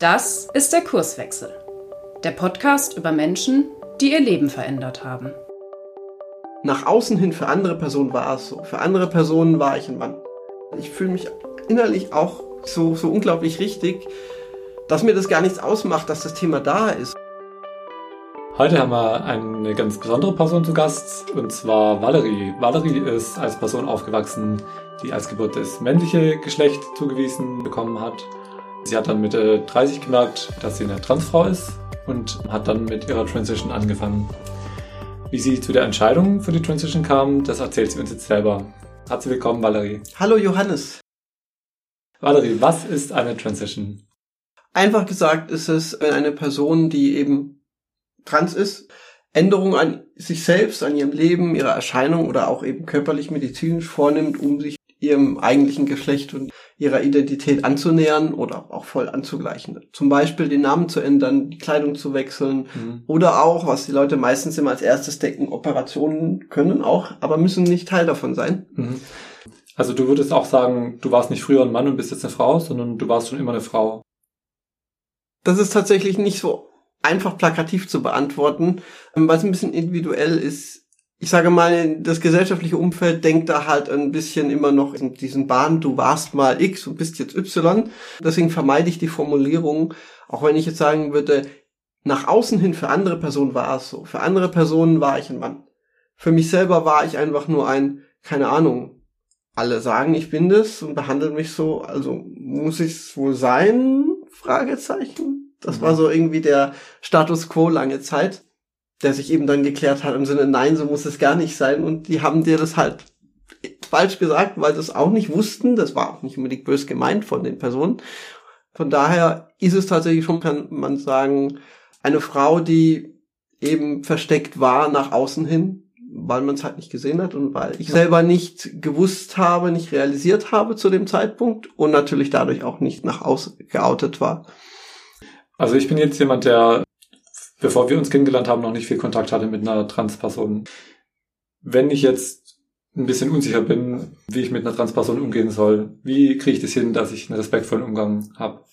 Das ist der Kurswechsel. Der Podcast über Menschen, die ihr Leben verändert haben. Nach außen hin für andere Personen war es so. Für andere Personen war ich ein Mann. Ich fühle mich innerlich auch so, so unglaublich richtig, dass mir das gar nichts ausmacht, dass das Thema da ist. Heute haben wir eine ganz besondere Person zu Gast, und zwar Valerie. Valerie ist als Person aufgewachsen, die als Geburt das männliche Geschlecht zugewiesen bekommen hat. Sie hat dann Mitte 30 gemerkt, dass sie eine Transfrau ist und hat dann mit ihrer Transition angefangen. Wie sie zu der Entscheidung für die Transition kam, das erzählt sie uns jetzt selber. Herzlich willkommen, Valerie. Hallo Johannes. Valerie, was ist eine Transition? Einfach gesagt ist es, wenn eine Person, die eben trans ist, Änderungen an sich selbst, an ihrem Leben, ihrer Erscheinung oder auch eben körperlich medizinisch vornimmt, um sich ihrem eigentlichen Geschlecht und ihrer Identität anzunähern oder auch voll anzugleichen. Zum Beispiel den Namen zu ändern, die Kleidung zu wechseln mhm. oder auch, was die Leute meistens immer als erstes denken, Operationen können auch, aber müssen nicht Teil davon sein. Mhm. Also du würdest auch sagen, du warst nicht früher ein Mann und bist jetzt eine Frau, sondern du warst schon immer eine Frau. Das ist tatsächlich nicht so einfach plakativ zu beantworten, weil es ein bisschen individuell ist ich sage mal, das gesellschaftliche Umfeld denkt da halt ein bisschen immer noch in diesen Bahnen, du warst mal X und bist jetzt Y. Deswegen vermeide ich die Formulierung, auch wenn ich jetzt sagen würde, nach außen hin für andere Personen war es so. Für andere Personen war ich ein Mann. Für mich selber war ich einfach nur ein, keine Ahnung, alle sagen, ich bin das und behandeln mich so, also muss ich es wohl sein? Fragezeichen. Das war mhm. so irgendwie der Status quo lange Zeit der sich eben dann geklärt hat im Sinne, nein, so muss es gar nicht sein. Und die haben dir das halt falsch gesagt, weil sie es auch nicht wussten. Das war auch nicht unbedingt bös gemeint von den Personen. Von daher ist es tatsächlich schon, kann man sagen, eine Frau, die eben versteckt war nach außen hin, weil man es halt nicht gesehen hat und weil ich selber nicht gewusst habe, nicht realisiert habe zu dem Zeitpunkt und natürlich dadurch auch nicht nach außen geoutet war. Also ich bin jetzt jemand, der bevor wir uns kennengelernt haben, noch nicht viel Kontakt hatte mit einer Transperson. Wenn ich jetzt ein bisschen unsicher bin, wie ich mit einer Transperson umgehen soll, wie kriege ich das hin, dass ich einen respektvollen Umgang habe?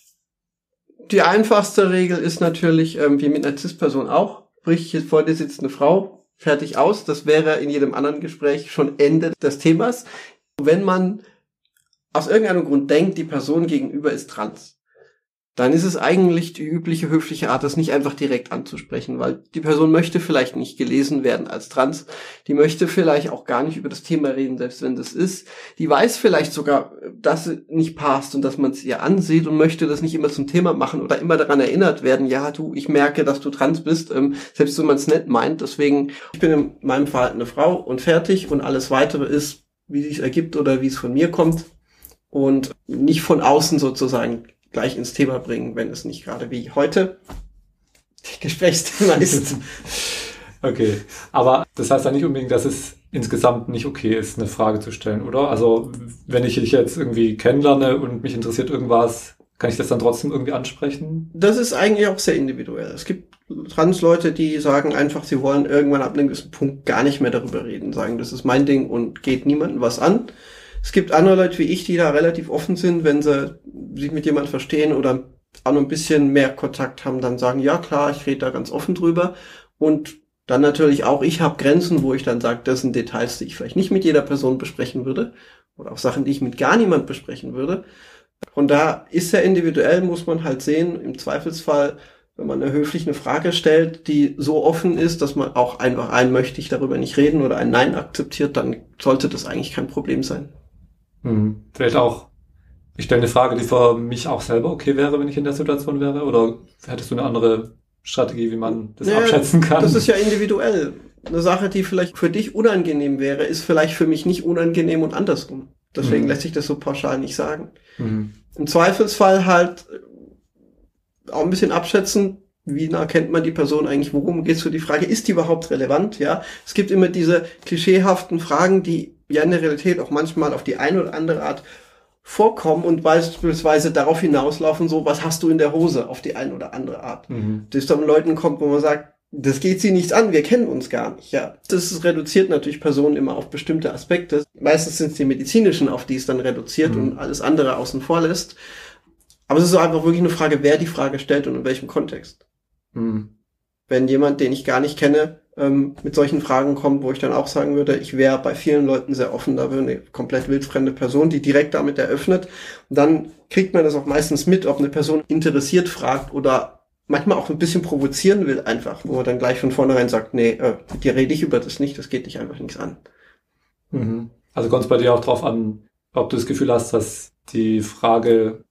Die einfachste Regel ist natürlich, ähm, wie mit einer Cis-Person auch, sprich, vor dir sitzt eine Frau, fertig aus. Das wäre in jedem anderen Gespräch schon Ende des Themas. Wenn man aus irgendeinem Grund denkt, die Person gegenüber ist trans, dann ist es eigentlich die übliche höfliche Art, das nicht einfach direkt anzusprechen, weil die Person möchte vielleicht nicht gelesen werden als trans, die möchte vielleicht auch gar nicht über das Thema reden, selbst wenn das ist. Die weiß vielleicht sogar, dass es nicht passt und dass man es ihr ansieht und möchte das nicht immer zum Thema machen oder immer daran erinnert werden, ja, du, ich merke, dass du trans bist, ähm, selbst wenn man es nett meint. Deswegen, ich bin in meinem Verhalten eine Frau und fertig und alles weitere ist, wie es ergibt oder wie es von mir kommt und nicht von außen sozusagen gleich ins Thema bringen, wenn es nicht gerade wie heute Gesprächsthema ist. okay, aber das heißt ja nicht unbedingt, dass es insgesamt nicht okay ist, eine Frage zu stellen, oder? Also wenn ich dich jetzt irgendwie kennenlerne und mich interessiert irgendwas, kann ich das dann trotzdem irgendwie ansprechen? Das ist eigentlich auch sehr individuell. Es gibt Trans-Leute, die sagen einfach, sie wollen irgendwann ab einem gewissen Punkt gar nicht mehr darüber reden, sagen, das ist mein Ding und geht niemandem was an. Es gibt andere Leute wie ich, die da relativ offen sind, wenn sie sich mit jemand verstehen oder auch noch ein bisschen mehr Kontakt haben, dann sagen, ja klar, ich rede da ganz offen drüber. Und dann natürlich auch, ich habe Grenzen, wo ich dann sage, das sind Details, die ich vielleicht nicht mit jeder Person besprechen würde. Oder auch Sachen, die ich mit gar niemand besprechen würde. Und da ist ja individuell, muss man halt sehen, im Zweifelsfall, wenn man eine höfliche Frage stellt, die so offen ist, dass man auch einfach ein möchte ich darüber nicht reden oder ein Nein akzeptiert, dann sollte das eigentlich kein Problem sein. Hm. Vielleicht auch, ich stelle eine Frage, die für mich auch selber okay wäre, wenn ich in der Situation wäre, oder hättest du eine andere Strategie, wie man das naja, abschätzen kann? Das ist ja individuell. Eine Sache, die vielleicht für dich unangenehm wäre, ist vielleicht für mich nicht unangenehm und andersrum. Deswegen mhm. lässt sich das so pauschal nicht sagen. Mhm. Im Zweifelsfall halt auch ein bisschen abschätzen, wie nah kennt man die Person eigentlich, worum geht es für die Frage, ist die überhaupt relevant, ja? Es gibt immer diese klischeehaften Fragen, die ja in der Realität auch manchmal auf die eine oder andere Art vorkommen und beispielsweise darauf hinauslaufen, so, was hast du in der Hose auf die eine oder andere Art. Mhm. Das dann Leuten kommt, wo man sagt, das geht sie nichts an, wir kennen uns gar nicht, ja. Das reduziert natürlich Personen immer auf bestimmte Aspekte. Meistens sind es die medizinischen, auf die es dann reduziert mhm. und alles andere außen vor lässt. Aber es ist so einfach wirklich eine Frage, wer die Frage stellt und in welchem Kontext. Hm. Wenn jemand, den ich gar nicht kenne, ähm, mit solchen Fragen kommt, wo ich dann auch sagen würde, ich wäre bei vielen Leuten sehr offen dafür, eine komplett wildfremde Person, die direkt damit eröffnet. Und dann kriegt man das auch meistens mit, ob eine Person interessiert fragt oder manchmal auch ein bisschen provozieren will einfach, wo man dann gleich von vornherein sagt, nee, äh, mit dir rede ich über das nicht, das geht dich einfach nichts an. Mhm. Also kommt es bei dir auch drauf an, ob du das Gefühl hast, dass die Frage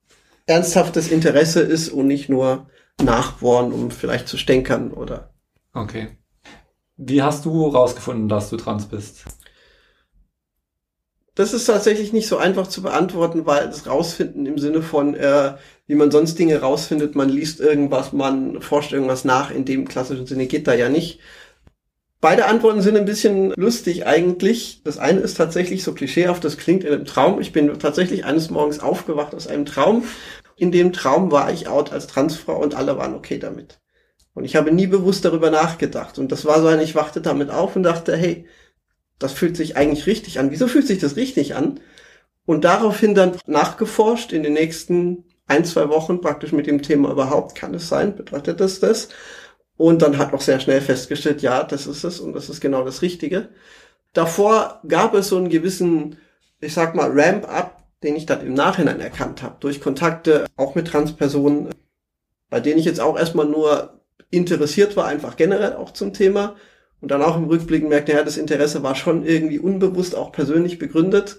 ernsthaftes Interesse ist und nicht nur Nachbohren, um vielleicht zu stänkern oder. Okay. Wie hast du rausgefunden, dass du trans bist? Das ist tatsächlich nicht so einfach zu beantworten, weil das Rausfinden im Sinne von, äh, wie man sonst Dinge rausfindet, man liest irgendwas, man forscht irgendwas nach, in dem klassischen Sinne geht da ja nicht. Beide Antworten sind ein bisschen lustig eigentlich. Das eine ist tatsächlich so klischeehaft, das klingt in einem Traum. Ich bin tatsächlich eines Morgens aufgewacht aus einem Traum. In dem Traum war ich out als Transfrau und alle waren okay damit. Und ich habe nie bewusst darüber nachgedacht. Und das war so ein, ich wachte damit auf und dachte, hey, das fühlt sich eigentlich richtig an. Wieso fühlt sich das richtig an? Und daraufhin dann nachgeforscht in den nächsten ein, zwei Wochen praktisch mit dem Thema überhaupt, kann es sein, bedeutet das das? Und dann hat auch sehr schnell festgestellt, ja, das ist es und das ist genau das Richtige. Davor gab es so einen gewissen, ich sag mal, Ramp-up, den ich dann im Nachhinein erkannt habe, durch Kontakte auch mit Transpersonen, bei denen ich jetzt auch erstmal nur interessiert war, einfach generell auch zum Thema. Und dann auch im Rückblick merkte, ja, das Interesse war schon irgendwie unbewusst auch persönlich begründet.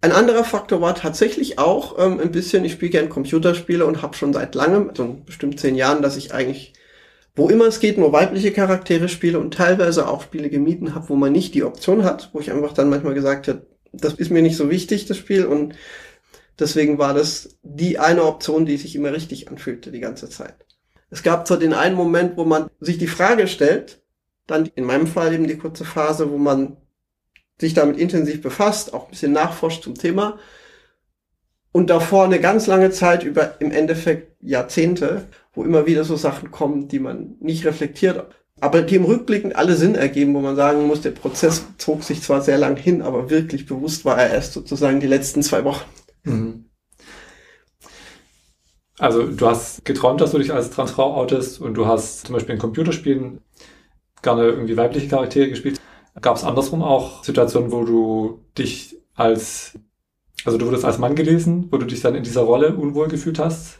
Ein anderer Faktor war tatsächlich auch ähm, ein bisschen, ich spiele gerne Computerspiele und habe schon seit langem, so bestimmt zehn Jahren, dass ich eigentlich wo immer es geht, nur weibliche Charaktere spiele und teilweise auch Spiele gemieden habe, wo man nicht die Option hat, wo ich einfach dann manchmal gesagt habe, das ist mir nicht so wichtig, das Spiel, und deswegen war das die eine Option, die sich immer richtig anfühlte die ganze Zeit. Es gab zwar den einen Moment, wo man sich die Frage stellt, dann in meinem Fall eben die kurze Phase, wo man sich damit intensiv befasst, auch ein bisschen nachforscht zum Thema, und davor eine ganz lange Zeit über im Endeffekt Jahrzehnte, wo immer wieder so Sachen kommen, die man nicht reflektiert, aber die im Rückblickend alle Sinn ergeben, wo man sagen muss, der Prozess zog sich zwar sehr lang hin, aber wirklich bewusst war er erst sozusagen die letzten zwei Wochen. Mhm. Also du hast geträumt, dass du dich als Transfrau outest und du hast zum Beispiel in Computerspielen gerne irgendwie weibliche Charaktere gespielt. Gab es andersrum auch Situationen, wo du dich als, also du wurdest als Mann gelesen, wo du dich dann in dieser Rolle unwohl gefühlt hast?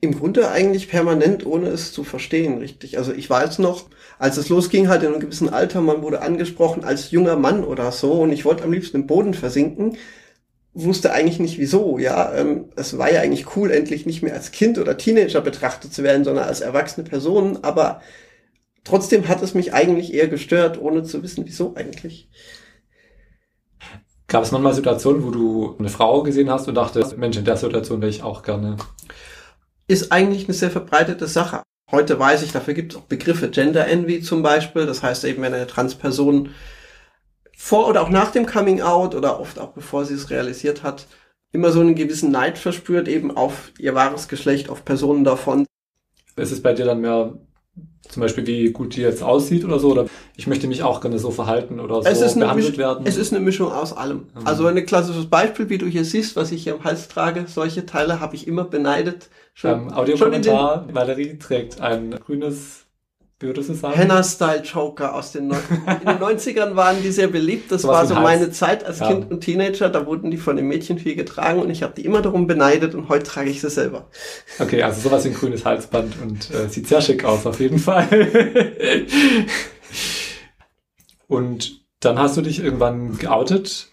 Im Grunde eigentlich permanent, ohne es zu verstehen, richtig. Also ich weiß noch, als es losging, halt in einem gewissen Alter, man wurde angesprochen als junger Mann oder so und ich wollte am liebsten im Boden versinken, wusste eigentlich nicht wieso, ja. Ähm, es war ja eigentlich cool, endlich nicht mehr als Kind oder Teenager betrachtet zu werden, sondern als erwachsene Person, aber trotzdem hat es mich eigentlich eher gestört, ohne zu wissen, wieso eigentlich. Gab es manchmal Situationen, wo du eine Frau gesehen hast und dachtest, Mensch, in der Situation wäre ich auch gerne ist eigentlich eine sehr verbreitete Sache. Heute weiß ich, dafür gibt es auch Begriffe Gender Envy zum Beispiel. Das heißt eben, wenn eine Transperson vor oder auch nach dem Coming Out oder oft auch bevor sie es realisiert hat, immer so einen gewissen Neid verspürt, eben auf ihr wahres Geschlecht, auf Personen davon. Ist es bei dir dann mehr zum Beispiel, wie gut die jetzt aussieht oder so? Oder ich möchte mich auch gerne so verhalten oder so es ist behandelt Misch werden? Es ist eine Mischung aus allem. Mhm. Also ein klassisches Beispiel, wie du hier siehst, was ich hier am Hals trage, solche Teile habe ich immer beneidet. Schon, ähm, Audiokommentar, Valerie trägt ein grünes würde du sagen? Henna-Style-Joker aus den, in den 90ern waren die sehr beliebt. Das so war so meine Zeit als ja. Kind und Teenager. Da wurden die von den Mädchen viel getragen und ich habe die immer darum beneidet und heute trage ich sie selber. Okay, also sowas wie ein grünes Halsband und äh, sieht sehr schick aus auf jeden Fall. und dann hast du dich irgendwann geoutet.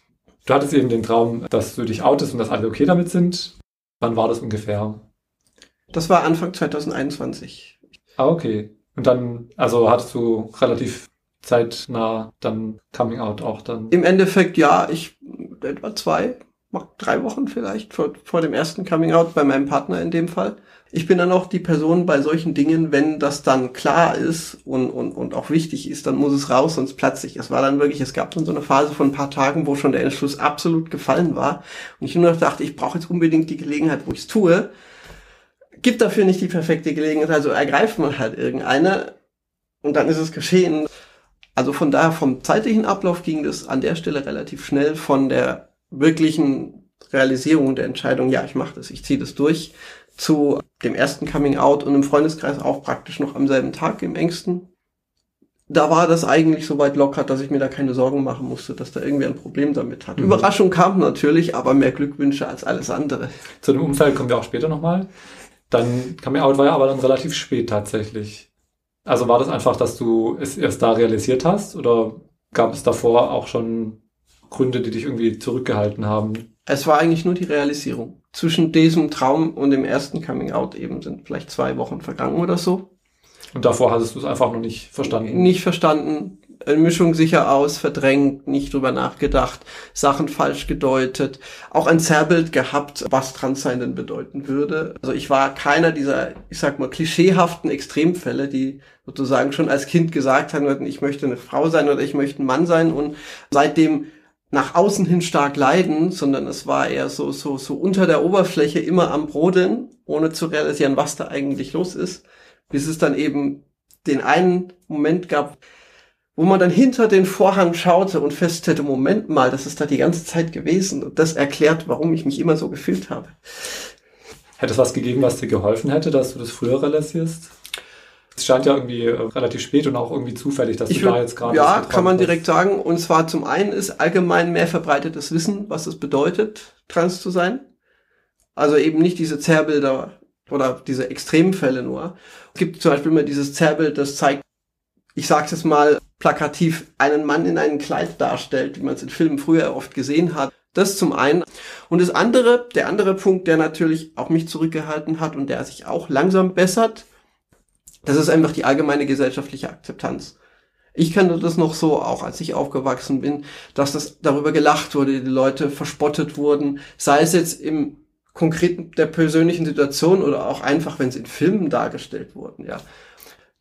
Du hattest eben den Traum, dass du dich outest und dass alle okay damit sind. Wann war das ungefähr? Das war Anfang 2021. Ah, okay. Und dann, also hattest du relativ zeitnah dann Coming Out auch dann? Im Endeffekt ja, ich etwa zwei, drei Wochen vielleicht vor, vor dem ersten Coming Out bei meinem Partner in dem Fall. Ich bin dann auch die Person bei solchen Dingen, wenn das dann klar ist und, und, und auch wichtig ist, dann muss es raus, sonst platze ich. Es war dann wirklich, es gab dann so eine Phase von ein paar Tagen, wo schon der Entschluss absolut gefallen war. Und ich nur noch dachte, ich brauche jetzt unbedingt die Gelegenheit, wo ich es tue gibt dafür nicht die perfekte Gelegenheit, also ergreift man halt irgendeine und dann ist es geschehen. Also von daher vom zeitlichen Ablauf ging das an der Stelle relativ schnell von der wirklichen Realisierung der Entscheidung, ja, ich mache das, ich ziehe das durch, zu dem ersten Coming Out und im Freundeskreis auch praktisch noch am selben Tag im engsten. Da war das eigentlich so weit locker, dass ich mir da keine Sorgen machen musste, dass da irgendwie ein Problem damit hat. Mhm. Überraschung kam natürlich, aber mehr Glückwünsche als alles andere. Zu dem Umfeld kommen wir auch später nochmal. Dann Coming Out war ja aber dann relativ spät tatsächlich. Also war das einfach, dass du es erst da realisiert hast oder gab es davor auch schon Gründe, die dich irgendwie zurückgehalten haben? Es war eigentlich nur die Realisierung. Zwischen diesem Traum und dem ersten Coming Out eben sind vielleicht zwei Wochen vergangen oder so. Und davor hattest du es einfach noch nicht verstanden? Nicht verstanden. Eine Mischung sicher aus, verdrängt, nicht drüber nachgedacht, Sachen falsch gedeutet, auch ein Zerrbild gehabt, was Transsein denn bedeuten würde. Also ich war keiner dieser, ich sag mal, klischeehaften Extremfälle, die sozusagen schon als Kind gesagt haben, ich möchte eine Frau sein oder ich möchte ein Mann sein und seitdem nach außen hin stark leiden, sondern es war eher so, so, so unter der Oberfläche immer am Brodeln, ohne zu realisieren, was da eigentlich los ist, bis es dann eben den einen Moment gab, wo man dann hinter den Vorhang schaute und feststellte, Moment mal, das ist da die ganze Zeit gewesen und das erklärt, warum ich mich immer so gefühlt habe. Hätte es was gegeben, was dir geholfen hätte, dass du das früher realisierst? Es scheint ja irgendwie äh, relativ spät und auch irgendwie zufällig, dass ich du da jetzt gerade. Ja, kann man direkt sagen. Und zwar zum einen ist allgemein mehr verbreitetes Wissen, was es bedeutet, trans zu sein. Also eben nicht diese Zerrbilder oder diese Extremfälle nur. Es gibt zum Beispiel immer dieses Zerrbild, das zeigt, ich sag's jetzt mal plakativ, einen Mann in einem Kleid darstellt, wie man es in Filmen früher oft gesehen hat. Das zum einen. Und das andere, der andere Punkt, der natürlich auch mich zurückgehalten hat und der sich auch langsam bessert, das ist einfach die allgemeine gesellschaftliche Akzeptanz. Ich kannte das noch so, auch als ich aufgewachsen bin, dass das darüber gelacht wurde, die Leute verspottet wurden, sei es jetzt im konkreten der persönlichen Situation oder auch einfach, wenn sie in Filmen dargestellt wurden, ja.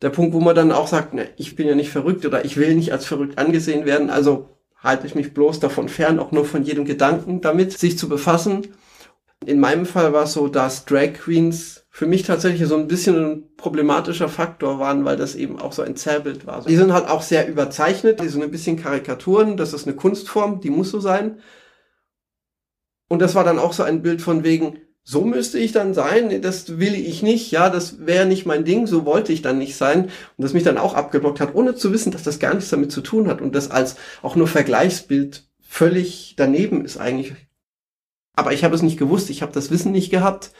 Der Punkt, wo man dann auch sagt, ne, ich bin ja nicht verrückt oder ich will nicht als verrückt angesehen werden, also halte ich mich bloß davon fern, auch nur von jedem Gedanken damit, sich zu befassen. In meinem Fall war es so, dass Drag Queens für mich tatsächlich so ein bisschen ein problematischer Faktor waren, weil das eben auch so ein Zerrbild war. Die sind halt auch sehr überzeichnet, die sind ein bisschen Karikaturen, das ist eine Kunstform, die muss so sein. Und das war dann auch so ein Bild von wegen, so müsste ich dann sein, das will ich nicht, ja, das wäre nicht mein Ding, so wollte ich dann nicht sein. Und das mich dann auch abgeblockt hat, ohne zu wissen, dass das gar nichts damit zu tun hat und das als auch nur Vergleichsbild völlig daneben ist eigentlich. Aber ich habe es nicht gewusst, ich habe das Wissen nicht gehabt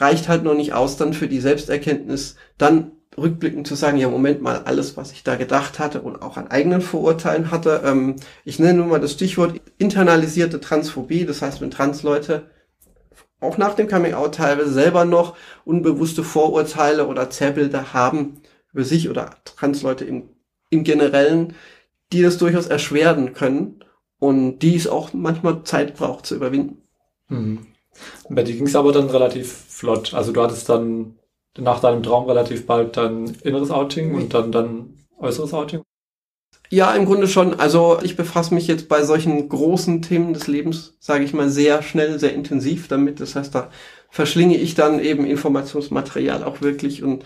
reicht halt noch nicht aus dann für die Selbsterkenntnis, dann rückblickend zu sagen, ja, Moment mal, alles, was ich da gedacht hatte und auch an eigenen Vorurteilen hatte, ähm, ich nenne nur mal das Stichwort internalisierte Transphobie, das heißt, wenn Transleute auch nach dem Coming-out teilweise selber noch unbewusste Vorurteile oder Zerrbilder haben über sich oder Transleute im, im Generellen, die das durchaus erschweren können und die es auch manchmal Zeit braucht zu überwinden. Mhm. Bei dir ging es aber dann relativ flott. Also du hattest dann nach deinem Traum relativ bald dein inneres Outing und dann dann äußeres Outing? Ja, im Grunde schon. Also ich befasse mich jetzt bei solchen großen Themen des Lebens, sage ich mal, sehr schnell, sehr intensiv damit. Das heißt, da verschlinge ich dann eben Informationsmaterial auch wirklich und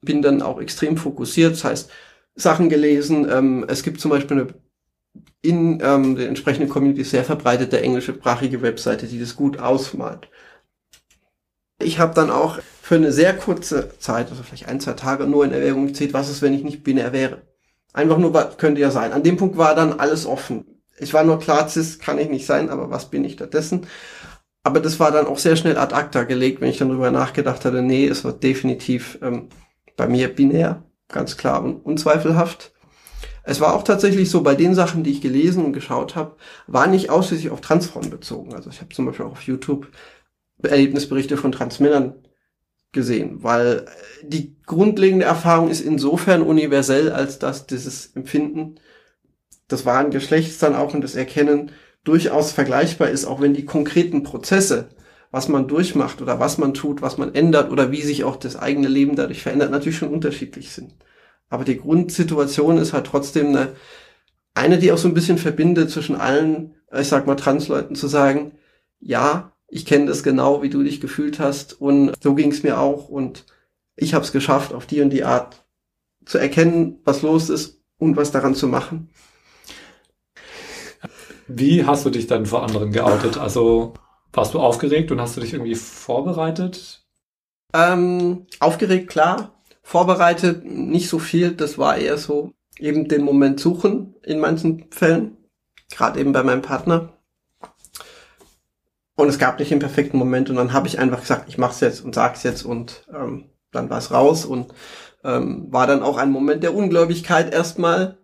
bin dann auch extrem fokussiert. Das heißt, Sachen gelesen. Ähm, es gibt zum Beispiel eine in ähm, der entsprechenden Community sehr verbreitete englischsprachige Webseite, die das gut ausmalt. Ich habe dann auch für eine sehr kurze Zeit, also vielleicht ein, zwei Tage, nur in Erwägung gezählt, was ist, wenn ich nicht binär wäre. Einfach nur, könnte ja sein. An dem Punkt war dann alles offen. Ich war nur klar, cis kann ich nicht sein, aber was bin ich stattdessen? Aber das war dann auch sehr schnell ad acta gelegt, wenn ich dann drüber nachgedacht hatte, nee, es war definitiv ähm, bei mir binär, ganz klar und unzweifelhaft. Es war auch tatsächlich so, bei den Sachen, die ich gelesen und geschaut habe, war nicht ausschließlich auf Transfrauen bezogen. Also ich habe zum Beispiel auch auf YouTube Erlebnisberichte von Transmännern gesehen, weil die grundlegende Erfahrung ist insofern universell, als dass dieses Empfinden, das wahren Geschlechts dann auch und das Erkennen durchaus vergleichbar ist, auch wenn die konkreten Prozesse, was man durchmacht oder was man tut, was man ändert oder wie sich auch das eigene Leben dadurch verändert, natürlich schon unterschiedlich sind. Aber die Grundsituation ist halt trotzdem eine, eine, die auch so ein bisschen verbindet zwischen allen, ich sag mal, Transleuten zu sagen, ja, ich kenne das genau, wie du dich gefühlt hast und so ging es mir auch und ich habe es geschafft, auf die und die Art zu erkennen, was los ist und was daran zu machen. Wie hast du dich dann vor anderen geoutet? Also Warst du aufgeregt und hast du dich irgendwie vorbereitet? Ähm, aufgeregt, klar. Vorbereitet nicht so viel. Das war eher so eben den Moment suchen in manchen Fällen. Gerade eben bei meinem Partner. Und es gab nicht den perfekten Moment und dann habe ich einfach gesagt, ich mach's jetzt und sag's jetzt und ähm, dann war es raus und ähm, war dann auch ein Moment der Ungläubigkeit erstmal.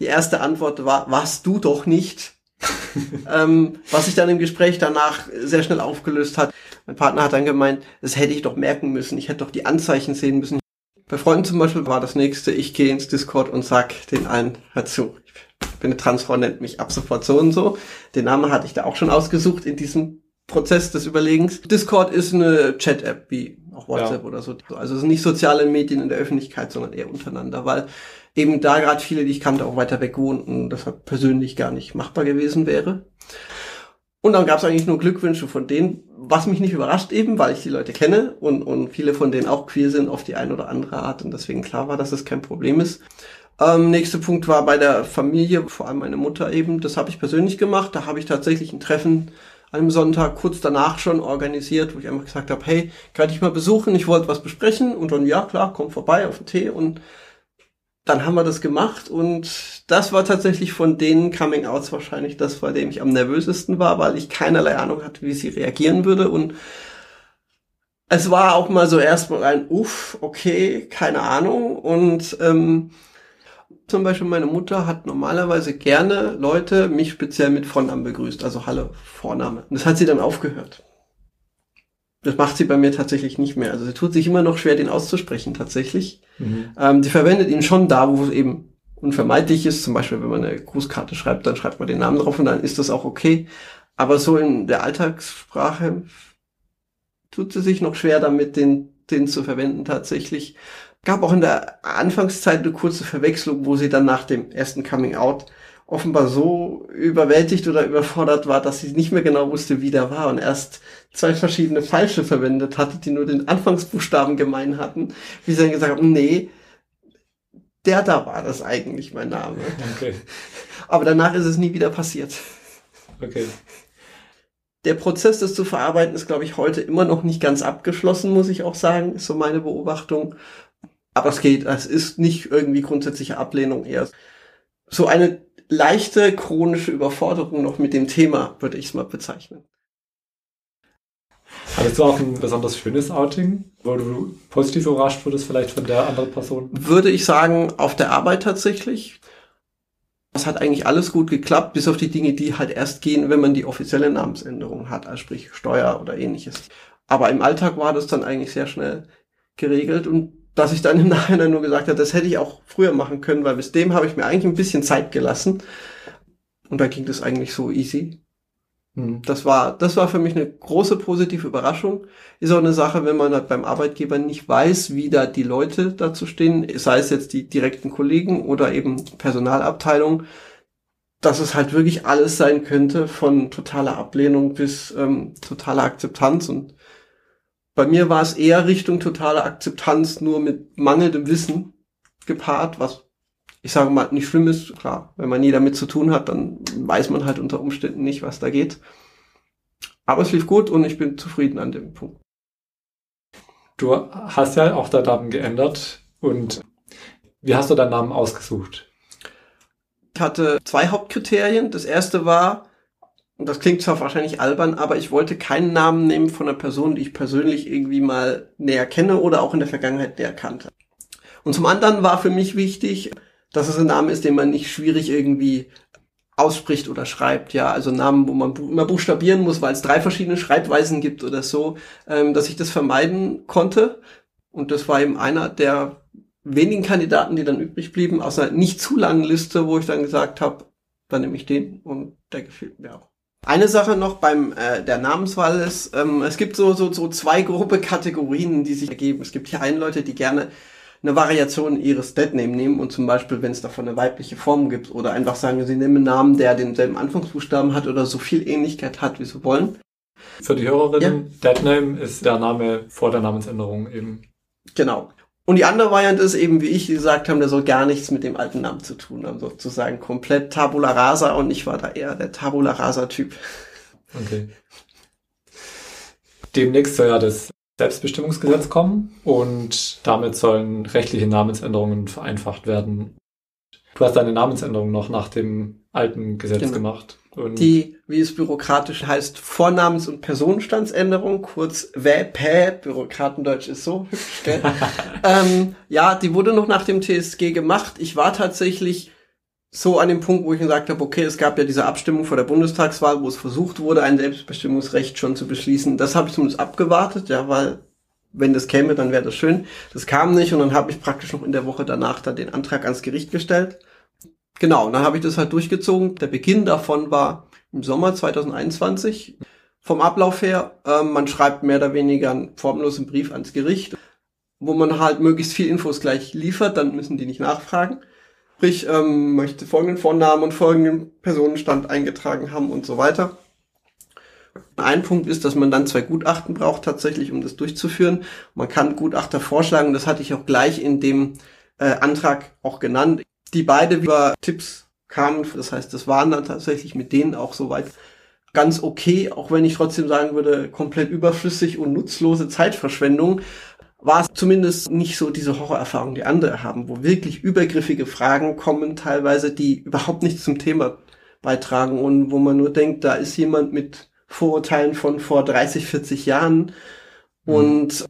Die erste Antwort war, warst du doch nicht. ähm, was sich dann im Gespräch danach sehr schnell aufgelöst hat. Mein Partner hat dann gemeint, das hätte ich doch merken müssen, ich hätte doch die Anzeichen sehen müssen. Bei Freunden zum Beispiel war das nächste, ich gehe ins Discord und sag den allen, hör zu, ich bin eine Transfrau, nennt mich ab sofort so und so. Den Namen hatte ich da auch schon ausgesucht in diesem Prozess des Überlegens. Discord ist eine Chat-App wie auch WhatsApp ja. oder so. Also es sind nicht soziale Medien in der Öffentlichkeit, sondern eher untereinander, weil eben da gerade viele, die ich kannte, auch weiter weg wohnten, deshalb persönlich gar nicht machbar gewesen wäre. Und dann gab es eigentlich nur Glückwünsche von denen, was mich nicht überrascht eben, weil ich die Leute kenne und, und viele von denen auch queer sind auf die eine oder andere Art und deswegen klar war, dass das kein Problem ist. Ähm, nächster Punkt war bei der Familie, vor allem meine Mutter eben, das habe ich persönlich gemacht. Da habe ich tatsächlich ein Treffen einem Sonntag kurz danach schon organisiert, wo ich einfach gesagt habe, hey, kann ich mal besuchen, ich wollte was besprechen. Und dann, ja klar, komm vorbei auf den Tee. Und dann haben wir das gemacht. Und das war tatsächlich von den Coming-Outs wahrscheinlich das, bei dem ich am nervösesten war, weil ich keinerlei Ahnung hatte, wie sie reagieren würde. Und es war auch mal so erstmal ein Uff, okay, keine Ahnung. Und ähm, zum Beispiel meine Mutter hat normalerweise gerne Leute mich speziell mit Vornamen begrüßt, also Hallo, Vorname. Und das hat sie dann aufgehört. Das macht sie bei mir tatsächlich nicht mehr. Also sie tut sich immer noch schwer, den auszusprechen tatsächlich. Mhm. Ähm, sie verwendet ihn schon da, wo es eben unvermeidlich ist. Zum Beispiel, wenn man eine Grußkarte schreibt, dann schreibt man den Namen drauf und dann ist das auch okay. Aber so in der Alltagssprache tut sie sich noch schwer damit, den, den zu verwenden tatsächlich gab auch in der Anfangszeit eine kurze Verwechslung, wo sie dann nach dem ersten Coming Out offenbar so überwältigt oder überfordert war, dass sie nicht mehr genau wusste, wie der war und erst zwei verschiedene falsche verwendet hatte, die nur den Anfangsbuchstaben gemein hatten, wie sie dann gesagt haben, nee, der da war das eigentlich mein Name. Okay. Aber danach ist es nie wieder passiert. Okay. Der Prozess, das zu verarbeiten, ist, glaube ich, heute immer noch nicht ganz abgeschlossen, muss ich auch sagen, ist so meine Beobachtung. Aber es geht, es ist nicht irgendwie grundsätzliche Ablehnung eher. So eine leichte chronische Überforderung noch mit dem Thema, würde ich es mal bezeichnen. Hattest du auch ein besonders schönes Outing, wo du positiv überrascht wurdest, vielleicht von der anderen Person? Würde ich sagen, auf der Arbeit tatsächlich. Es hat eigentlich alles gut geklappt, bis auf die Dinge, die halt erst gehen, wenn man die offizielle Namensänderung hat, also sprich Steuer oder ähnliches. Aber im Alltag war das dann eigentlich sehr schnell geregelt und dass ich dann im Nachhinein nur gesagt habe, das hätte ich auch früher machen können, weil bis dem habe ich mir eigentlich ein bisschen Zeit gelassen. Und da ging das eigentlich so easy. Hm. Das war, das war für mich eine große positive Überraschung. Ist auch eine Sache, wenn man halt beim Arbeitgeber nicht weiß, wie da die Leute dazu stehen, sei es jetzt die direkten Kollegen oder eben Personalabteilung, dass es halt wirklich alles sein könnte, von totaler Ablehnung bis ähm, totaler Akzeptanz und bei mir war es eher Richtung totale Akzeptanz, nur mit mangelndem Wissen gepaart, was ich sage mal nicht schlimm ist. Klar, wenn man nie damit zu tun hat, dann weiß man halt unter Umständen nicht, was da geht. Aber es lief gut und ich bin zufrieden an dem Punkt. Du hast ja auch deinen Namen geändert und wie hast du deinen Namen ausgesucht? Ich hatte zwei Hauptkriterien. Das erste war, und das klingt zwar wahrscheinlich albern, aber ich wollte keinen Namen nehmen von einer Person, die ich persönlich irgendwie mal näher kenne oder auch in der Vergangenheit näher kannte. Und zum anderen war für mich wichtig, dass es ein Name ist, den man nicht schwierig irgendwie ausspricht oder schreibt, ja, also Namen, wo man immer buchstabieren muss, weil es drei verschiedene Schreibweisen gibt oder so, ähm, dass ich das vermeiden konnte. Und das war eben einer der wenigen Kandidaten, die dann übrig blieben, aus einer nicht zu langen Liste, wo ich dann gesagt habe, dann nehme ich den und der gefällt mir auch. Eine Sache noch beim äh, der Namenswahl ist, ähm, es gibt so, so, so zwei grobe Kategorien, die sich ergeben. Es gibt hier einen Leute, die gerne eine Variation ihres Deadname nehmen und zum Beispiel, wenn es davon eine weibliche Form gibt oder einfach sagen, sie nehmen einen Namen, der denselben Anfangsbuchstaben hat oder so viel Ähnlichkeit hat, wie sie wollen. Für die Hörerinnen, ja. Deadname ist der Name vor der Namensänderung eben. Genau. Und die andere Variante ist eben, wie ich gesagt habe, der soll gar nichts mit dem alten Namen zu tun haben, sozusagen komplett Tabula Rasa und ich war da eher der Tabula Rasa Typ. Okay. Demnächst soll ja das Selbstbestimmungsgesetz kommen und damit sollen rechtliche Namensänderungen vereinfacht werden. Du hast deine Namensänderung noch nach dem alten Gesetz genau. gemacht. Und die, wie es bürokratisch heißt, Vornamens- und Personenstandsänderung, kurz WPÄ, Bürokratendeutsch ist so hübsch, gell? ähm, ja, die wurde noch nach dem TSG gemacht. Ich war tatsächlich so an dem Punkt, wo ich gesagt habe, okay, es gab ja diese Abstimmung vor der Bundestagswahl, wo es versucht wurde, ein Selbstbestimmungsrecht schon zu beschließen. Das habe ich zumindest abgewartet, ja, weil wenn das käme, dann wäre das schön. Das kam nicht und dann habe ich praktisch noch in der Woche danach dann den Antrag ans Gericht gestellt. Genau, und dann habe ich das halt durchgezogen. Der Beginn davon war im Sommer 2021. Vom Ablauf her, äh, man schreibt mehr oder weniger einen formlosen Brief ans Gericht, wo man halt möglichst viel Infos gleich liefert, dann müssen die nicht nachfragen. Sprich, ähm, möchte folgenden Vornamen und folgenden Personenstand eingetragen haben und so weiter. Ein Punkt ist, dass man dann zwei Gutachten braucht tatsächlich, um das durchzuführen. Man kann Gutachter vorschlagen, das hatte ich auch gleich in dem äh, Antrag auch genannt, die beide über Tipps kamen. Das heißt, das waren dann tatsächlich mit denen auch soweit ganz okay, auch wenn ich trotzdem sagen würde, komplett überflüssig und nutzlose Zeitverschwendung war es zumindest nicht so diese Horrorerfahrung, die andere haben, wo wirklich übergriffige Fragen kommen, teilweise, die überhaupt nichts zum Thema beitragen und wo man nur denkt, da ist jemand mit Vorurteilen von vor 30, 40 Jahren mhm. und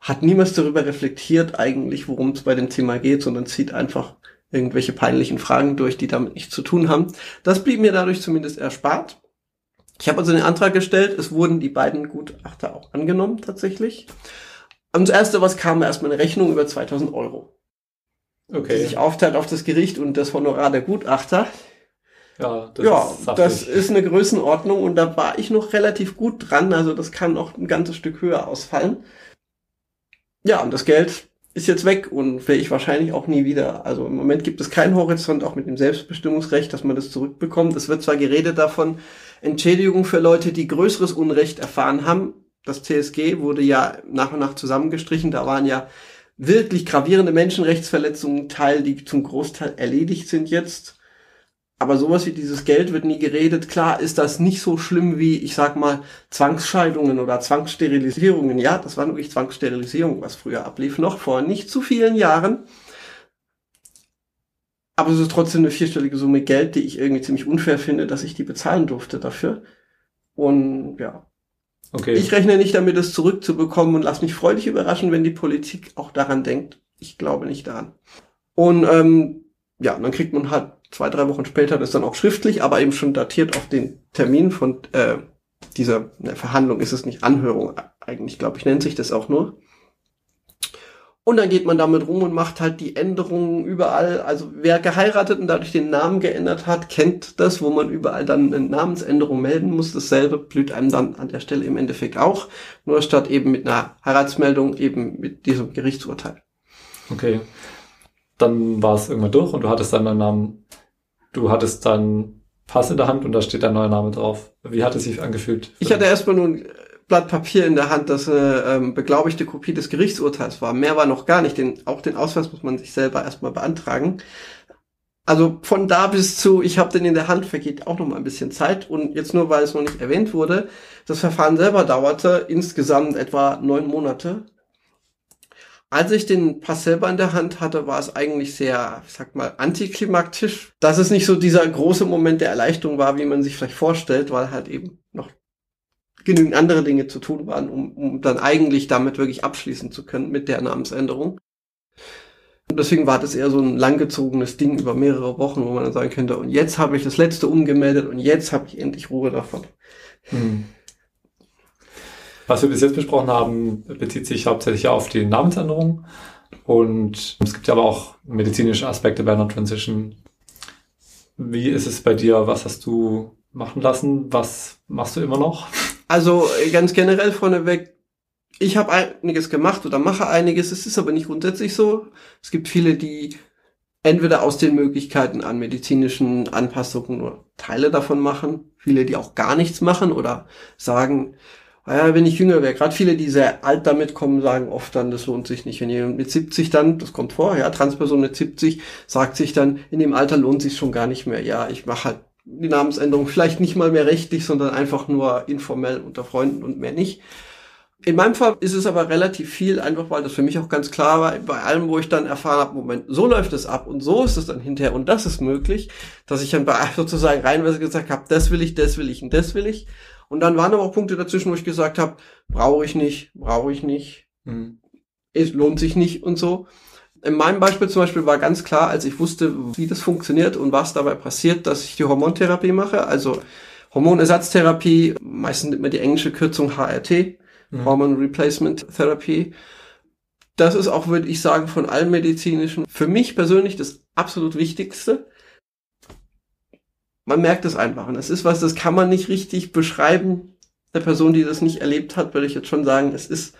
hat niemals darüber reflektiert eigentlich, worum es bei dem Thema geht, sondern zieht einfach irgendwelche peinlichen Fragen durch, die damit nichts zu tun haben. Das blieb mir dadurch zumindest erspart. Ich habe also den Antrag gestellt, es wurden die beiden Gutachter auch angenommen tatsächlich. Und das erste, was kam, erstmal eine Rechnung über 2000 Euro. Okay. Die sich aufteilt auf das Gericht und das Honorar der Gutachter. Ja, das, ja, ist, das ist eine Größenordnung und da war ich noch relativ gut dran. Also das kann auch ein ganzes Stück höher ausfallen. Ja, und das Geld ist jetzt weg und will ich wahrscheinlich auch nie wieder. Also im Moment gibt es keinen Horizont, auch mit dem Selbstbestimmungsrecht, dass man das zurückbekommt. Es wird zwar geredet davon, Entschädigung für Leute, die größeres Unrecht erfahren haben, das TSG wurde ja nach und nach zusammengestrichen. Da waren ja wirklich gravierende Menschenrechtsverletzungen Teil, die zum Großteil erledigt sind jetzt. Aber sowas wie dieses Geld wird nie geredet. Klar ist das nicht so schlimm wie, ich sag mal, Zwangsscheidungen oder Zwangssterilisierungen. Ja, das war wirklich Zwangssterilisierung, was früher ablief, noch vor nicht zu vielen Jahren. Aber es ist trotzdem eine vierstellige Summe Geld, die ich irgendwie ziemlich unfair finde, dass ich die bezahlen durfte dafür. Und ja, Okay. Ich rechne nicht damit, es zurückzubekommen und lass mich freudig überraschen, wenn die Politik auch daran denkt. Ich glaube nicht daran. Und ähm, ja, dann kriegt man halt zwei, drei Wochen später das dann auch schriftlich, aber eben schon datiert auf den Termin von äh, dieser ne, Verhandlung ist es nicht Anhörung, eigentlich glaube ich, nennt sich das auch nur. Und dann geht man damit rum und macht halt die Änderungen überall. Also wer geheiratet und dadurch den Namen geändert hat, kennt das, wo man überall dann eine Namensänderung melden muss. Dasselbe blüht einem dann an der Stelle im Endeffekt auch. Nur statt eben mit einer Heiratsmeldung eben mit diesem Gerichtsurteil. Okay. Dann war es irgendwann durch und du hattest dann deinen Namen, du hattest dann Pass in der Hand und da steht dein neuer Name drauf. Wie hat es sich angefühlt? Ich hatte erstmal nur Blatt Papier in der Hand, das eine ähm, beglaubigte Kopie des Gerichtsurteils war. Mehr war noch gar nicht. Den, auch den Ausweis muss man sich selber erstmal beantragen. Also von da bis zu, ich habe den in der Hand, vergeht auch noch mal ein bisschen Zeit. Und jetzt nur, weil es noch nicht erwähnt wurde, das Verfahren selber dauerte insgesamt etwa neun Monate. Als ich den Pass selber in der Hand hatte, war es eigentlich sehr, ich sag mal, antiklimaktisch, dass es nicht so dieser große Moment der Erleichterung war, wie man sich vielleicht vorstellt, weil halt eben noch genügend andere Dinge zu tun waren, um, um dann eigentlich damit wirklich abschließen zu können mit der Namensänderung. Und deswegen war das eher so ein langgezogenes Ding über mehrere Wochen, wo man dann sagen könnte, und jetzt habe ich das letzte umgemeldet und jetzt habe ich endlich Ruhe davon. Hm. Was wir bis jetzt besprochen haben, bezieht sich hauptsächlich auf die Namensänderung. Und es gibt ja aber auch medizinische Aspekte bei einer Transition. Wie ist es bei dir? Was hast du machen lassen? Was machst du immer noch? Also ganz generell vorneweg, ich habe einiges gemacht oder mache einiges, es ist aber nicht grundsätzlich so. Es gibt viele, die entweder aus den Möglichkeiten an medizinischen Anpassungen nur Teile davon machen, viele, die auch gar nichts machen oder sagen, naja, wenn ich jünger wäre, gerade viele, die sehr alt damit kommen, sagen oft dann, das lohnt sich nicht. Wenn jemand mit 70 dann, das kommt vor, ja, Transperson mit 70, sagt sich dann, in dem Alter lohnt sich schon gar nicht mehr. Ja, ich mache halt die Namensänderung vielleicht nicht mal mehr rechtlich, sondern einfach nur informell unter Freunden und mehr nicht. In meinem Fall ist es aber relativ viel, einfach weil das für mich auch ganz klar war, bei allem, wo ich dann erfahren habe, Moment, so läuft es ab und so ist es dann hinterher und das ist möglich, dass ich dann bei sozusagen reinweise gesagt habe, das will ich, das will ich und das will ich. Und dann waren aber auch Punkte dazwischen, wo ich gesagt habe, brauche ich nicht, brauche ich nicht, mhm. es lohnt sich nicht und so. In meinem Beispiel zum Beispiel war ganz klar, als ich wusste, wie das funktioniert und was dabei passiert, dass ich die Hormontherapie mache, also Hormonersatztherapie, meistens nimmt man die englische Kürzung HRT, mhm. Hormone Replacement Therapy. Das ist auch, würde ich sagen, von allen medizinischen, für mich persönlich das absolut Wichtigste. Man merkt es einfach. Und es ist was, das kann man nicht richtig beschreiben. Der Person, die das nicht erlebt hat, würde ich jetzt schon sagen, es ist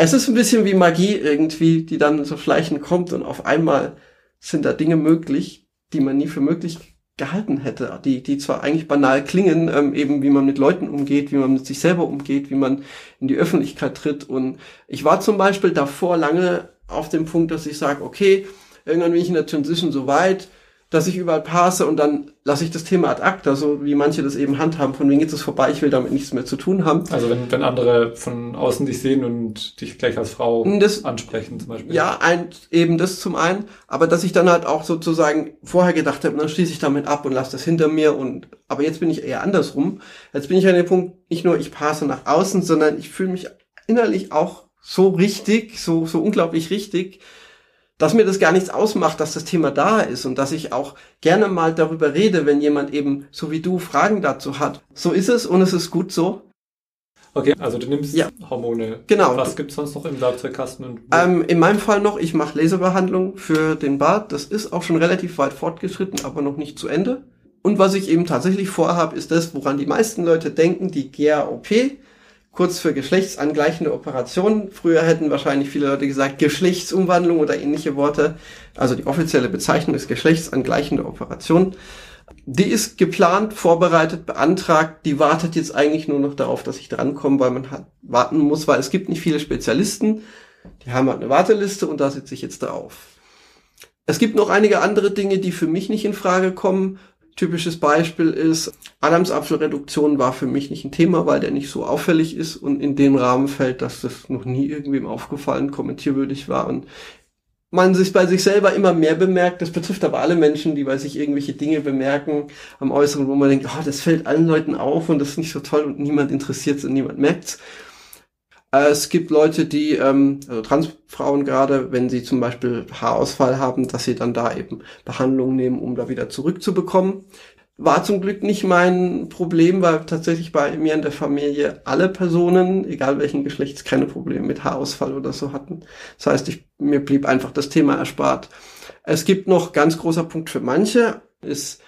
es ist ein bisschen wie Magie irgendwie, die dann so schleichend kommt und auf einmal sind da Dinge möglich, die man nie für möglich gehalten hätte, die, die zwar eigentlich banal klingen, ähm, eben wie man mit Leuten umgeht, wie man mit sich selber umgeht, wie man in die Öffentlichkeit tritt. Und ich war zum Beispiel davor lange auf dem Punkt, dass ich sage, okay, irgendwann bin ich in der Transition so weit, dass ich überall passe und dann lasse ich das Thema ad acta, so wie manche das eben handhaben, von wegen geht es vorbei, ich will damit nichts mehr zu tun haben. Also wenn, wenn andere von außen dich sehen und dich gleich als Frau das, ansprechen zum Beispiel. Ja, ein, eben das zum einen, aber dass ich dann halt auch sozusagen vorher gedacht habe, dann schließe ich damit ab und lasse das hinter mir und aber jetzt bin ich eher andersrum. Jetzt bin ich an dem Punkt, nicht nur ich passe nach außen, sondern ich fühle mich innerlich auch so richtig, so, so unglaublich richtig, dass mir das gar nichts ausmacht, dass das Thema da ist und dass ich auch gerne mal darüber rede, wenn jemand eben, so wie du, Fragen dazu hat. So ist es und es ist gut so. Okay, also du nimmst ja. Hormone. Genau. Was gibt's sonst noch im Werkzeugkasten? Ähm, in meinem Fall noch, ich mache Laserbehandlung für den Bart. Das ist auch schon relativ weit fortgeschritten, aber noch nicht zu Ende. Und was ich eben tatsächlich vorhabe, ist das, woran die meisten Leute denken, die GAOP kurz für geschlechtsangleichende Operationen. Früher hätten wahrscheinlich viele Leute gesagt Geschlechtsumwandlung oder ähnliche Worte. Also die offizielle Bezeichnung ist geschlechtsangleichende Operation. Die ist geplant, vorbereitet, beantragt. Die wartet jetzt eigentlich nur noch darauf, dass ich drankomme, weil man halt warten muss, weil es gibt nicht viele Spezialisten. Die haben halt eine Warteliste und da sitze ich jetzt drauf. Es gibt noch einige andere Dinge, die für mich nicht in Frage kommen. Typisches Beispiel ist, Adamsapfelreduktion war für mich nicht ein Thema, weil der nicht so auffällig ist und in dem Rahmen fällt, dass das noch nie irgendwem aufgefallen, kommentierwürdig war und man sich bei sich selber immer mehr bemerkt. Das betrifft aber alle Menschen, die bei sich irgendwelche Dinge bemerken am Äußeren, wo man denkt, oh, das fällt allen Leuten auf und das ist nicht so toll und niemand interessiert es und niemand merkt's. Es gibt Leute, die, ähm, also Transfrauen gerade, wenn sie zum Beispiel Haarausfall haben, dass sie dann da eben Behandlung nehmen, um da wieder zurückzubekommen. War zum Glück nicht mein Problem, weil tatsächlich bei mir in der Familie alle Personen, egal welchen Geschlechts, keine Probleme mit Haarausfall oder so hatten. Das heißt, ich, mir blieb einfach das Thema erspart. Es gibt noch ganz großer Punkt für manche, ist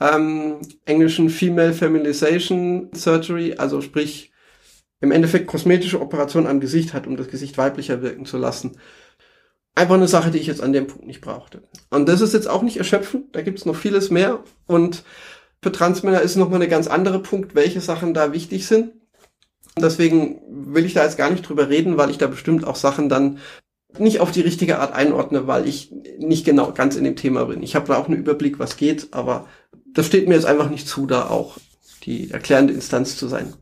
ähm, englischen Female Feminization Surgery, also sprich im Endeffekt kosmetische Operation am Gesicht hat, um das Gesicht weiblicher wirken zu lassen. Einfach eine Sache, die ich jetzt an dem Punkt nicht brauchte. Und das ist jetzt auch nicht erschöpfend, da gibt es noch vieles mehr. Und für Transmänner ist nochmal eine ganz andere Punkt, welche Sachen da wichtig sind. Deswegen will ich da jetzt gar nicht drüber reden, weil ich da bestimmt auch Sachen dann nicht auf die richtige Art einordne, weil ich nicht genau ganz in dem Thema bin. Ich habe da auch einen Überblick, was geht, aber das steht mir jetzt einfach nicht zu, da auch die erklärende Instanz zu sein.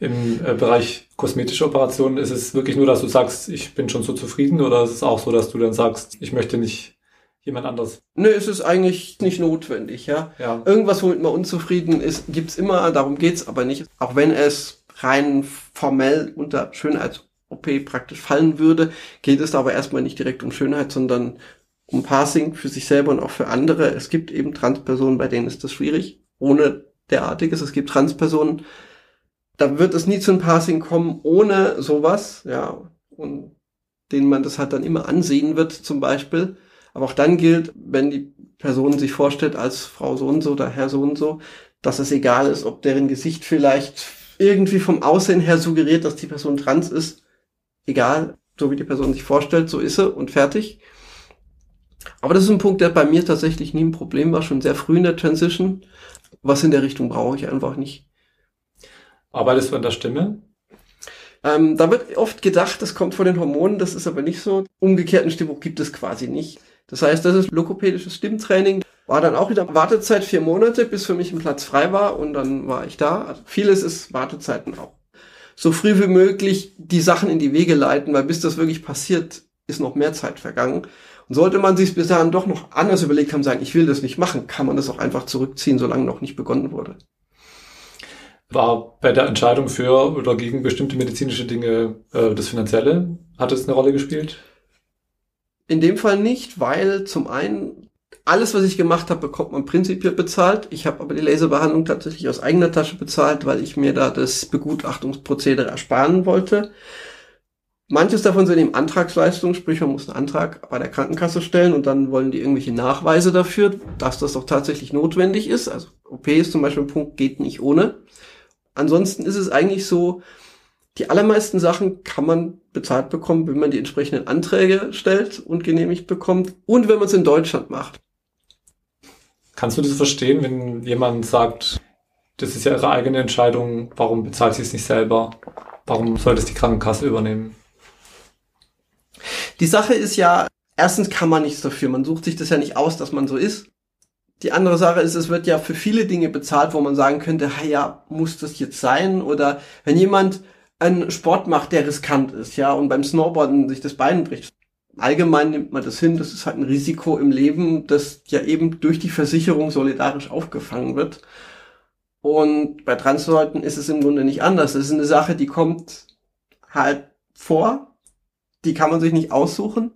Im äh, Bereich kosmetische Operationen ist es wirklich nur, dass du sagst, ich bin schon so zufrieden oder ist es auch so, dass du dann sagst, ich möchte nicht jemand anders? Nö, es ist eigentlich nicht notwendig, ja. ja. Irgendwas, womit man unzufrieden ist, gibt's immer, darum geht's aber nicht. Auch wenn es rein formell unter Schönheits-OP praktisch fallen würde, geht es aber erstmal nicht direkt um Schönheit, sondern um Passing für sich selber und auch für andere. Es gibt eben Transpersonen, bei denen ist das schwierig, ohne derartiges. Es gibt Transpersonen, da wird es nie zu einem Passing kommen ohne sowas, ja, und den man das halt dann immer ansehen wird, zum Beispiel. Aber auch dann gilt, wenn die Person sich vorstellt als Frau so und so oder Herr so und so, dass es egal ist, ob deren Gesicht vielleicht irgendwie vom Aussehen her suggeriert, dass die Person trans ist. Egal, so wie die Person sich vorstellt, so ist sie und fertig. Aber das ist ein Punkt, der bei mir tatsächlich nie ein Problem war, schon sehr früh in der Transition. Was in der Richtung brauche ich einfach nicht. Arbeitest du an der Stimme? Ähm, da wird oft gedacht, das kommt von den Hormonen, das ist aber nicht so. Umgekehrten Stimmbuch gibt es quasi nicht. Das heißt, das ist lokopädisches Stimmtraining. War dann auch wieder Wartezeit vier Monate, bis für mich ein Platz frei war und dann war ich da. Also vieles ist Wartezeiten auch. so früh wie möglich die Sachen in die Wege leiten, weil bis das wirklich passiert, ist noch mehr Zeit vergangen. Und sollte man sich bis dahin doch noch anders überlegt haben, sagen, ich will das nicht machen, kann man das auch einfach zurückziehen, solange noch nicht begonnen wurde. War bei der Entscheidung für oder gegen bestimmte medizinische Dinge äh, das Finanzielle, hat es eine Rolle gespielt? In dem Fall nicht, weil zum einen alles, was ich gemacht habe, bekommt man prinzipiell bezahlt. Ich habe aber die Laserbehandlung tatsächlich aus eigener Tasche bezahlt, weil ich mir da das Begutachtungsprozedere ersparen wollte. Manches davon sind eben Antragsleistungen, sprich man muss einen Antrag bei der Krankenkasse stellen und dann wollen die irgendwelche Nachweise dafür, dass das doch tatsächlich notwendig ist. Also OP ist zum Beispiel ein Punkt, geht nicht ohne. Ansonsten ist es eigentlich so, die allermeisten Sachen kann man bezahlt bekommen, wenn man die entsprechenden Anträge stellt und genehmigt bekommt und wenn man es in Deutschland macht. Kannst du das verstehen, wenn jemand sagt, das ist ja ihre eigene Entscheidung, warum bezahlt sie es nicht selber? Warum sollte es die Krankenkasse übernehmen? Die Sache ist ja, erstens kann man nichts dafür. Man sucht sich das ja nicht aus, dass man so ist. Die andere Sache ist, es wird ja für viele Dinge bezahlt, wo man sagen könnte, ja, muss das jetzt sein? Oder wenn jemand einen Sport macht, der riskant ist, ja, und beim Snowboarden sich das Bein bricht. Allgemein nimmt man das hin, das ist halt ein Risiko im Leben, das ja eben durch die Versicherung solidarisch aufgefangen wird. Und bei Transleuten ist es im Grunde nicht anders. Das ist eine Sache, die kommt halt vor, die kann man sich nicht aussuchen.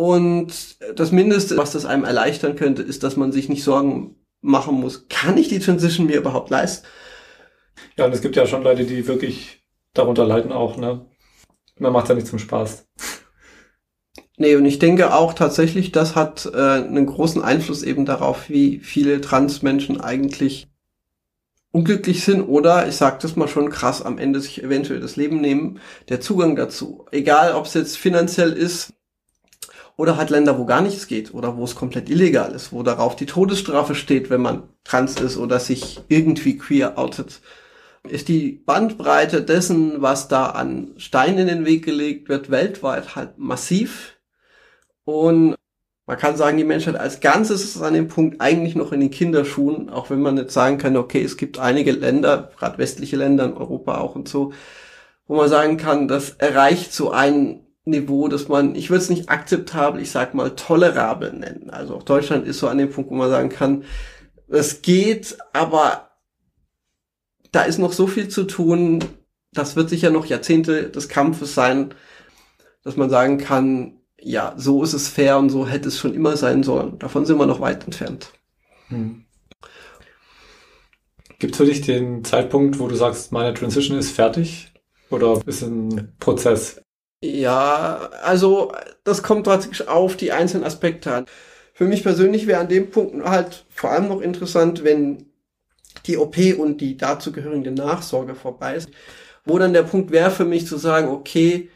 Und das Mindeste, was das einem erleichtern könnte, ist, dass man sich nicht Sorgen machen muss, kann ich die Transition mir überhaupt leisten? Ja, und es gibt ja schon Leute, die wirklich darunter leiden auch, ne? Man macht ja nicht zum Spaß. Nee, und ich denke auch tatsächlich, das hat äh, einen großen Einfluss eben darauf, wie viele Transmenschen eigentlich unglücklich sind oder, ich sag das mal schon krass, am Ende sich eventuell das Leben nehmen, der Zugang dazu. Egal, ob es jetzt finanziell ist oder halt Länder, wo gar nichts geht oder wo es komplett illegal ist, wo darauf die Todesstrafe steht, wenn man trans ist oder sich irgendwie queer outet ist die Bandbreite dessen, was da an Steinen in den Weg gelegt wird, weltweit halt massiv. Und man kann sagen, die Menschheit als Ganzes ist an dem Punkt eigentlich noch in den Kinderschuhen, auch wenn man jetzt sagen kann, okay, es gibt einige Länder, gerade westliche Länder in Europa auch und so, wo man sagen kann, das erreicht so ein Niveau, dass man, ich würde es nicht akzeptabel, ich sag mal tolerabel nennen. Also auch Deutschland ist so an dem Punkt, wo man sagen kann, es geht, aber da ist noch so viel zu tun. Das wird sicher noch Jahrzehnte des Kampfes sein, dass man sagen kann, ja, so ist es fair und so hätte es schon immer sein sollen. Davon sind wir noch weit entfernt. Hm. Gibt es für dich den Zeitpunkt, wo du sagst, meine Transition ist fertig? Oder ist ein Prozess? Ja, also das kommt tatsächlich auf die einzelnen Aspekte an. Für mich persönlich wäre an dem Punkt halt vor allem noch interessant, wenn die OP und die dazugehörige Nachsorge vorbei ist, wo dann der Punkt wäre für mich zu sagen, okay,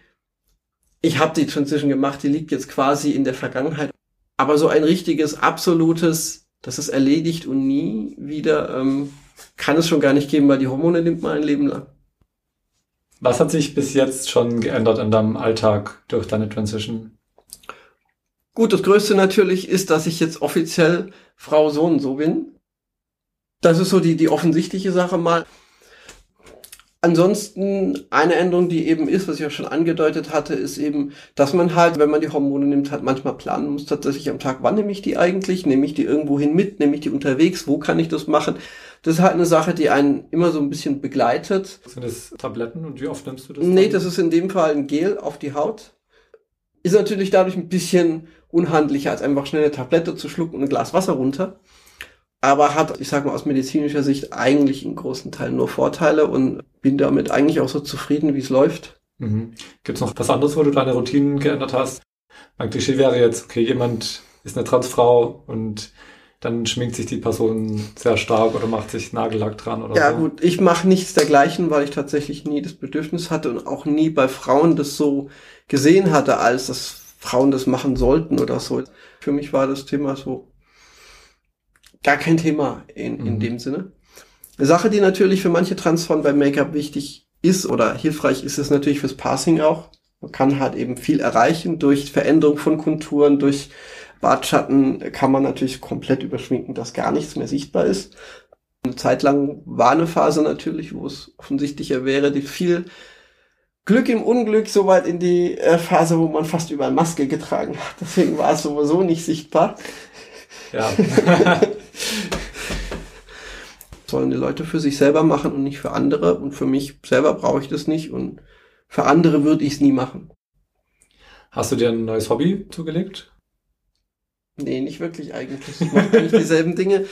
ich habe die Transition gemacht, die liegt jetzt quasi in der Vergangenheit. Aber so ein richtiges, absolutes, das ist erledigt und nie wieder, ähm, kann es schon gar nicht geben, weil die Hormone nimmt man ein Leben lang. Was hat sich bis jetzt schon geändert in deinem Alltag durch deine Transition? Gut, das Größte natürlich ist, dass ich jetzt offiziell Frau so und so bin. Das ist so die, die offensichtliche Sache mal. Ansonsten eine Änderung, die eben ist, was ich auch schon angedeutet hatte, ist eben, dass man halt, wenn man die Hormone nimmt, halt manchmal planen muss, tatsächlich am Tag, wann nehme ich die eigentlich? Nehme ich die irgendwo hin mit? Nehme ich die unterwegs? Wo kann ich das machen? Das ist halt eine Sache, die einen immer so ein bisschen begleitet. Sind das Tabletten und wie oft nimmst du das? Nee, dann? das ist in dem Fall ein Gel auf die Haut. Ist natürlich dadurch ein bisschen unhandlicher, als einfach schnell eine Tablette zu schlucken und ein Glas Wasser runter aber hat, ich sag mal, aus medizinischer Sicht eigentlich in großen Teilen nur Vorteile und bin damit eigentlich auch so zufrieden, wie es läuft. Mhm. Gibt es noch was anderes, wo du deine Routinen geändert hast? Mein Klischee wäre jetzt, okay, jemand ist eine Transfrau und dann schminkt sich die Person sehr stark oder macht sich Nagellack dran oder ja, so. Ja gut, ich mache nichts dergleichen, weil ich tatsächlich nie das Bedürfnis hatte und auch nie bei Frauen das so gesehen hatte, als dass Frauen das machen sollten oder so. Für mich war das Thema so, gar kein Thema in, in mhm. dem Sinne. Eine Sache, die natürlich für manche Transform beim Make-up wichtig ist oder hilfreich ist, ist natürlich fürs Passing auch. Man kann halt eben viel erreichen durch Veränderung von Konturen, durch Bartschatten kann man natürlich komplett überschminken, dass gar nichts mehr sichtbar ist. Eine Zeit lang war eine Phase natürlich, wo es offensichtlicher wäre, die viel Glück im Unglück soweit in die äh, Phase, wo man fast überall Maske getragen hat. Deswegen war es sowieso nicht sichtbar. Ja. Sollen die Leute für sich selber machen und nicht für andere. Und für mich selber brauche ich das nicht und für andere würde ich es nie machen. Hast du dir ein neues Hobby zugelegt? Nee, nicht wirklich eigentlich. Ich mache eigentlich dieselben Dinge.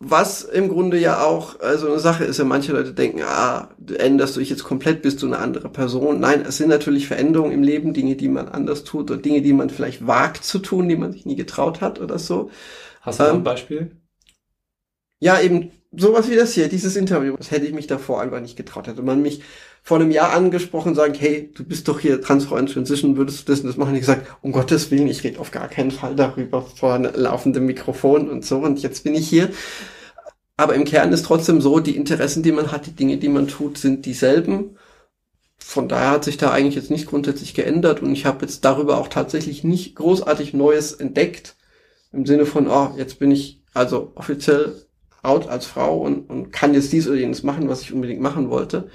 Was im Grunde ja auch also eine Sache ist, ja manche Leute denken, ah, du änderst du dich jetzt komplett, bist du eine andere Person. Nein, es sind natürlich Veränderungen im Leben, Dinge, die man anders tut oder Dinge, die man vielleicht wagt zu tun, die man sich nie getraut hat oder so. Hast du ähm, ein Beispiel? Ja, eben sowas wie das hier, dieses Interview. Das hätte ich mich davor einfach nicht getraut. Hätte man mich vor einem Jahr angesprochen, sagen, hey, du bist doch hier Transfreund Transition, würdest du das und das machen? Ich gesagt, um Gottes Willen, ich rede auf gar keinen Fall darüber vor einem laufenden Mikrofon und so. Und jetzt bin ich hier. Aber im Kern ist trotzdem so, die Interessen, die man hat, die Dinge, die man tut, sind dieselben. Von daher hat sich da eigentlich jetzt nicht grundsätzlich geändert und ich habe jetzt darüber auch tatsächlich nicht großartig Neues entdeckt. Im Sinne von, oh, jetzt bin ich also offiziell out als Frau und, und kann jetzt dies oder jenes machen, was ich unbedingt machen wollte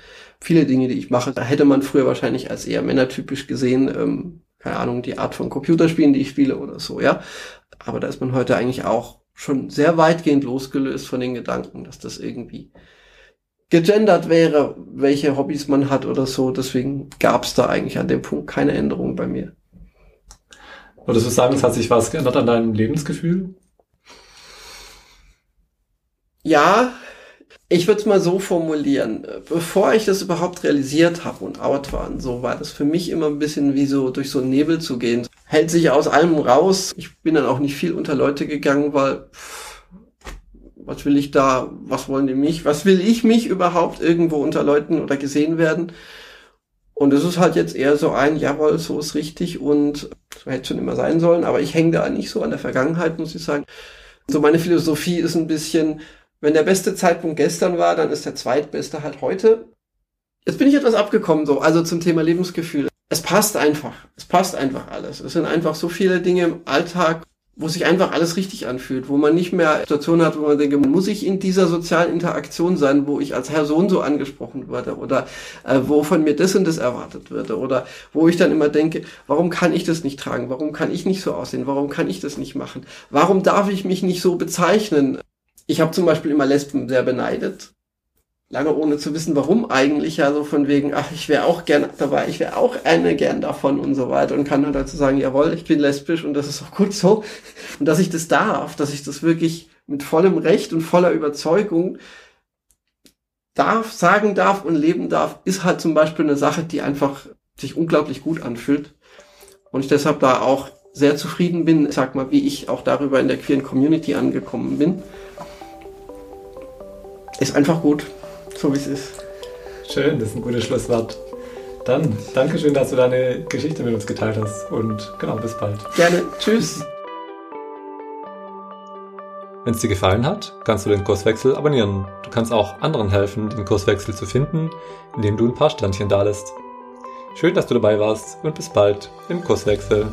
viele Dinge, die ich mache, da hätte man früher wahrscheinlich als eher männertypisch gesehen, ähm, keine Ahnung, die Art von Computerspielen, die ich spiele oder so, ja. Aber da ist man heute eigentlich auch schon sehr weitgehend losgelöst von den Gedanken, dass das irgendwie gegendert wäre, welche Hobbys man hat oder so. Deswegen gab es da eigentlich an dem Punkt keine Änderung bei mir. Würdest du sagen, es hat sich was geändert an deinem Lebensgefühl? Ja, ich würde es mal so formulieren. Bevor ich das überhaupt realisiert habe und out war und so, war das für mich immer ein bisschen wie so durch so einen Nebel zu gehen. Hält sich aus allem raus. Ich bin dann auch nicht viel unter Leute gegangen, weil pff, was will ich da, was wollen die mich, was will ich mich überhaupt irgendwo unter Leuten oder gesehen werden? Und es ist halt jetzt eher so ein, jawohl, so ist richtig und so hätte schon immer sein sollen, aber ich hänge da nicht so an der Vergangenheit, muss ich sagen. So meine Philosophie ist ein bisschen, wenn der beste Zeitpunkt gestern war, dann ist der zweitbeste halt heute. Jetzt bin ich etwas abgekommen so, also zum Thema Lebensgefühl. Es passt einfach. Es passt einfach alles. Es sind einfach so viele Dinge im Alltag, wo sich einfach alles richtig anfühlt, wo man nicht mehr Situationen hat, wo man denkt, muss ich in dieser sozialen Interaktion sein, wo ich als Person so angesprochen werde oder äh, wo von mir das und das erwartet würde oder wo ich dann immer denke, warum kann ich das nicht tragen, warum kann ich nicht so aussehen, warum kann ich das nicht machen, warum darf ich mich nicht so bezeichnen, ich habe zum Beispiel immer Lesben sehr beneidet. Lange ohne zu wissen, warum eigentlich. Also von wegen, ach, ich wäre auch gern dabei, ich wäre auch eine gern davon und so weiter. Und kann dann dazu sagen, jawohl, ich bin lesbisch und das ist auch gut so. Und dass ich das darf, dass ich das wirklich mit vollem Recht und voller Überzeugung darf, sagen darf und leben darf, ist halt zum Beispiel eine Sache, die einfach sich unglaublich gut anfühlt. Und ich deshalb da auch sehr zufrieden bin, sag mal, wie ich auch darüber in der queeren Community angekommen bin ist einfach gut, so wie es ist. Schön, das ist ein gutes Schlusswort. Dann, danke schön, dass du deine Geschichte mit uns geteilt hast und genau, bis bald. Gerne, tschüss. Wenn es dir gefallen hat, kannst du den Kurswechsel abonnieren. Du kannst auch anderen helfen, den Kurswechsel zu finden, indem du ein paar Sternchen da lässt. Schön, dass du dabei warst und bis bald im Kurswechsel.